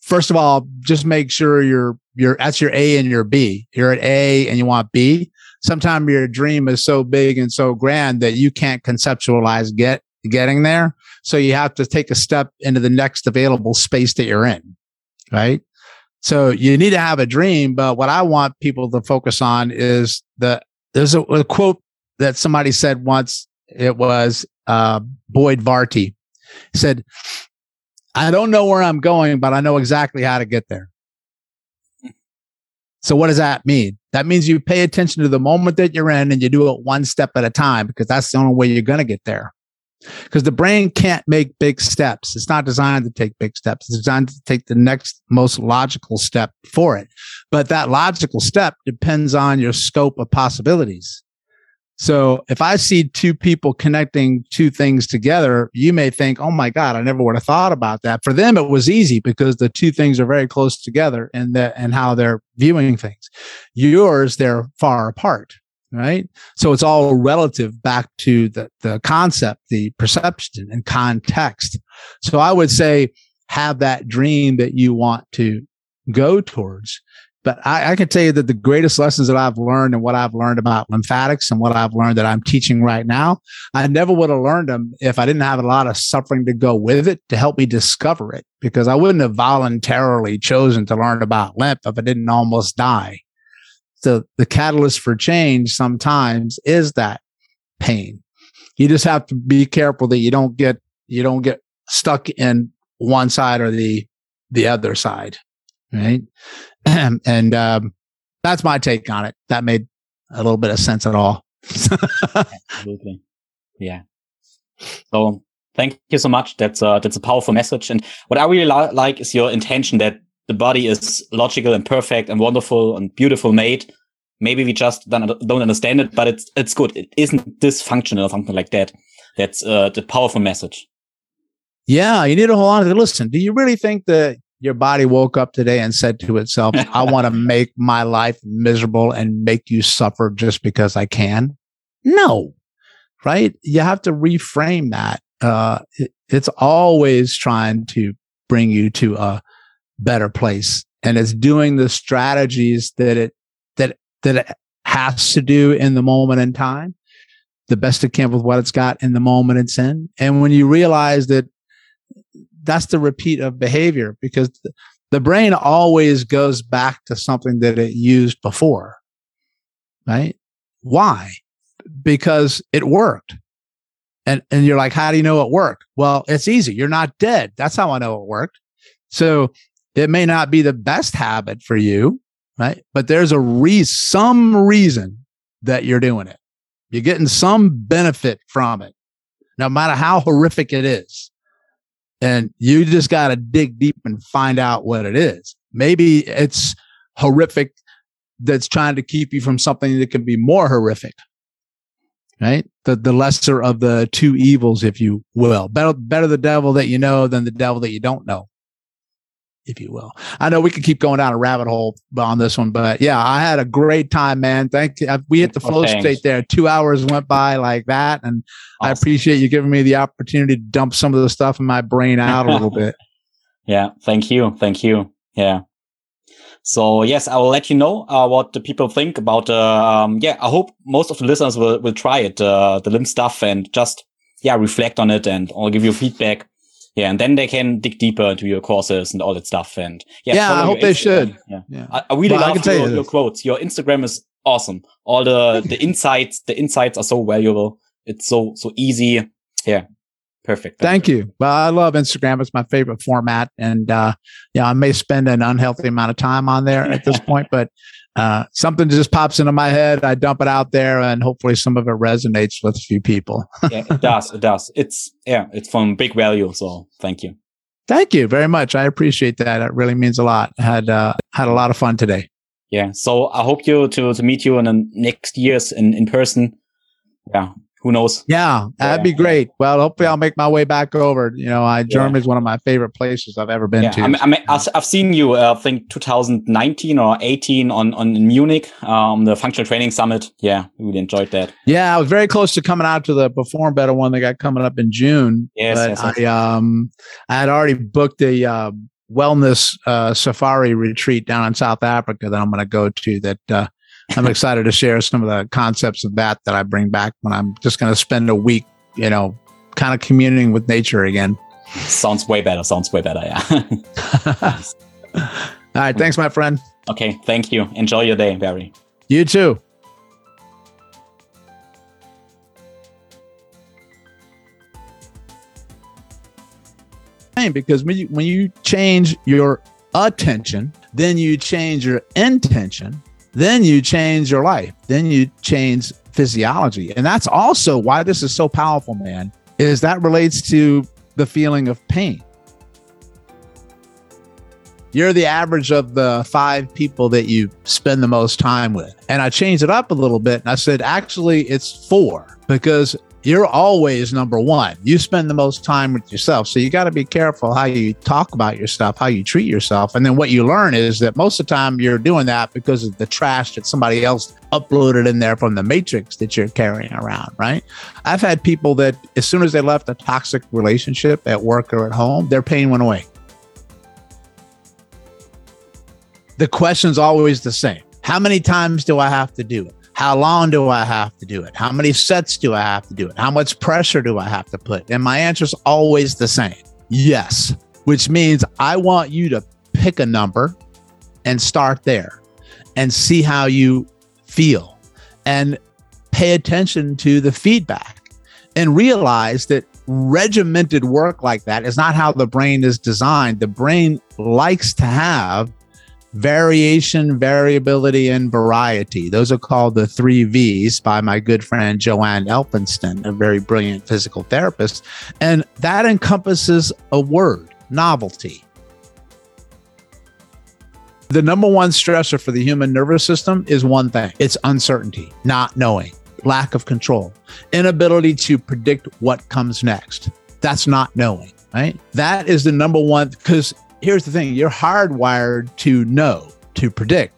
First of all, just make sure you're you're that's your A and your B. You're at A and you want B. Sometimes your dream is so big and so grand that you can't conceptualize get getting there. So you have to take a step into the next available space that you're in. Right. So you need to have a dream, but what I want people to focus on is the there's a, a quote that somebody said once. It was uh, Boyd Varty. Said, "I don't know where I'm going, but I know exactly how to get there." So what does that mean? That means you pay attention to the moment that you're in and you do it one step at a time because that's the only way you're going to get there because the brain can't make big steps. It's not designed to take big steps. It's designed to take the next most logical step for it. But that logical step depends on your scope of possibilities. So if I see two people connecting two things together, you may think, Oh my God, I never would have thought about that. For them, it was easy because the two things are very close together and that, and how they're viewing things. Yours, they're far apart right? So it's all relative back to the, the concept, the perception and context. So I would say have that dream that you want to go towards. But I, I can tell you that the greatest lessons that I've learned and what I've learned about lymphatics and what I've learned that I'm teaching right now, I never would have learned them if I didn't have a lot of suffering to go with it to help me discover it because I wouldn't have voluntarily chosen to learn about lymph if I didn't almost die the, the catalyst for change sometimes is that pain. You just have to be careful that you don't get, you don't get stuck in one side or the, the other side. Right. and, um, that's my take on it. That made a little bit of sense at all. Absolutely. Yeah. So thank you so much. That's a, that's a powerful message. And what I really li- like is your intention that the body is logical and perfect and wonderful and beautiful made. Maybe we just don't, don't understand it, but it's it's good. It isn't dysfunctional or something like that. That's uh, the powerful message. Yeah, you need to hold on to it. listen. Do you really think that your body woke up today and said to itself, "I want to make my life miserable and make you suffer just because I can"? No, right? You have to reframe that. Uh, it, it's always trying to bring you to a better place. And it's doing the strategies that it that that it has to do in the moment in time the best it can with what it's got in the moment it's in. And when you realize that that's the repeat of behavior because the, the brain always goes back to something that it used before right? Why? Because it worked. And and you're like how do you know it worked? Well it's easy. You're not dead. That's how i know it worked. So it may not be the best habit for you, right? But there's a re- some reason that you're doing it. You're getting some benefit from it, no matter how horrific it is. And you just got to dig deep and find out what it is. Maybe it's horrific that's trying to keep you from something that can be more horrific. Right? The the lesser of the two evils, if you will. Better better the devil that you know than the devil that you don't know if you will. I know we could keep going down a rabbit hole on this one, but yeah, I had a great time, man. Thank you. We hit the flow oh, state there. Two hours went by like that. And awesome. I appreciate you giving me the opportunity to dump some of the stuff in my brain out a little bit. Yeah. Thank you. Thank you. Yeah. So yes, I will let you know uh, what the people think about. Uh, um, yeah, I hope most of the listeners will will try it, uh, the lymph stuff, and just yeah reflect on it, and I'll give you feedback yeah, and then they can dig deeper into your courses and all that stuff. And yeah, yeah I hope they should. Yeah, yeah. I, I really well, love your, you your quotes. Your Instagram is awesome. All the the insights, the insights are so valuable. It's so so easy. Yeah, perfect. Thank, Thank you. you. Well, I love Instagram. It's my favorite format, and uh, yeah, I may spend an unhealthy amount of time on there at this point, but uh, something just pops into my head. I dump it out there, and hopefully, some of it resonates with a few people. yeah, it does. It does. It's yeah, it's from big value. So thank you. Thank you very much. I appreciate that. It really means a lot. I had uh, had a lot of fun today. Yeah. So I hope you to to meet you in the next years in in person. Yeah, who knows? Yeah, that'd yeah. be great. Well, hopefully I'll make my way back over. You know, I Germany is one of my favorite places I've ever been yeah. to. I mean, I mean, I've seen you, uh, I think 2019 or 18 on, on Munich, um, the functional training summit. Yeah, really enjoyed that. Yeah, I was very close to coming out to the Perform Better one that got coming up in June. Yes, but yes, yes. I, um, I had already booked a, uh, wellness, uh, safari retreat down in South Africa that I'm going to go to that, uh, I'm excited to share some of the concepts of that that I bring back when I'm just going to spend a week, you know, kind of communing with nature again. Sounds way better. Sounds way better. Yeah. All right. Thanks, my friend. Okay. Thank you. Enjoy your day, Perry. You too. Because when you, when you change your attention, then you change your intention, then you change your life. Then you change physiology. And that's also why this is so powerful, man, is that relates to the feeling of pain. You're the average of the five people that you spend the most time with. And I changed it up a little bit and I said, actually, it's four because you're always number one. You spend the most time with yourself. So you got to be careful how you talk about your stuff, how you treat yourself. And then what you learn is that most of the time you're doing that because of the trash that somebody else uploaded in there from the matrix that you're carrying around, right? I've had people that as soon as they left a toxic relationship at work or at home, their pain went away. The question's always the same. How many times do I have to do it? How long do I have to do it? How many sets do I have to do it? How much pressure do I have to put? And my answer is always the same yes, which means I want you to pick a number and start there and see how you feel and pay attention to the feedback and realize that regimented work like that is not how the brain is designed. The brain likes to have variation, variability, and variety. Those are called the three V's by my good friend Joanne Elphinston, a very brilliant physical therapist. And that encompasses a word novelty. The number one stressor for the human nervous system is one thing it's uncertainty, not knowing, lack of control, inability to predict what comes next. That's not knowing, right? That is the number one because here's the thing you're hardwired to know, to predict.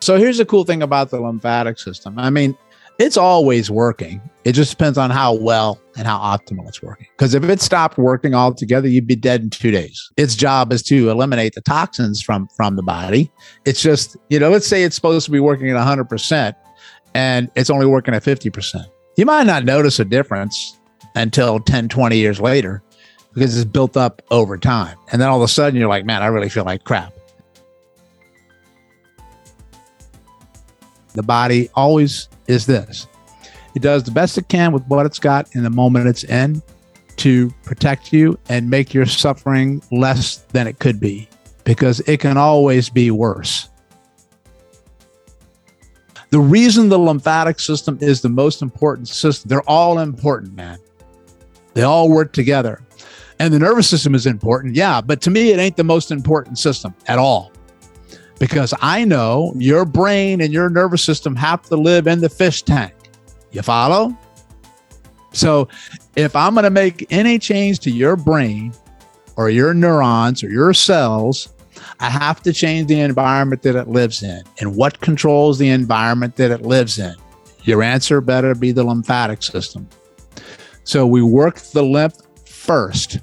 So here's the cool thing about the lymphatic system. I mean, it's always working. It just depends on how well and how optimal it's working. Because if it stopped working altogether, you'd be dead in two days. Its job is to eliminate the toxins from from the body. It's just, you know, let's say it's supposed to be working at 100% and it's only working at 50%. You might not notice a difference until 10, 20 years later because it's built up over time. And then all of a sudden you're like, man, I really feel like crap. The body always is this it does the best it can with what it's got in the moment it's in to protect you and make your suffering less than it could be because it can always be worse. The reason the lymphatic system is the most important system, they're all important, man. They all work together. And the nervous system is important. Yeah. But to me, it ain't the most important system at all. Because I know your brain and your nervous system have to live in the fish tank. You follow? So if I'm going to make any change to your brain or your neurons or your cells, I have to change the environment that it lives in. And what controls the environment that it lives in? Your answer better be the lymphatic system. So we work the lymph first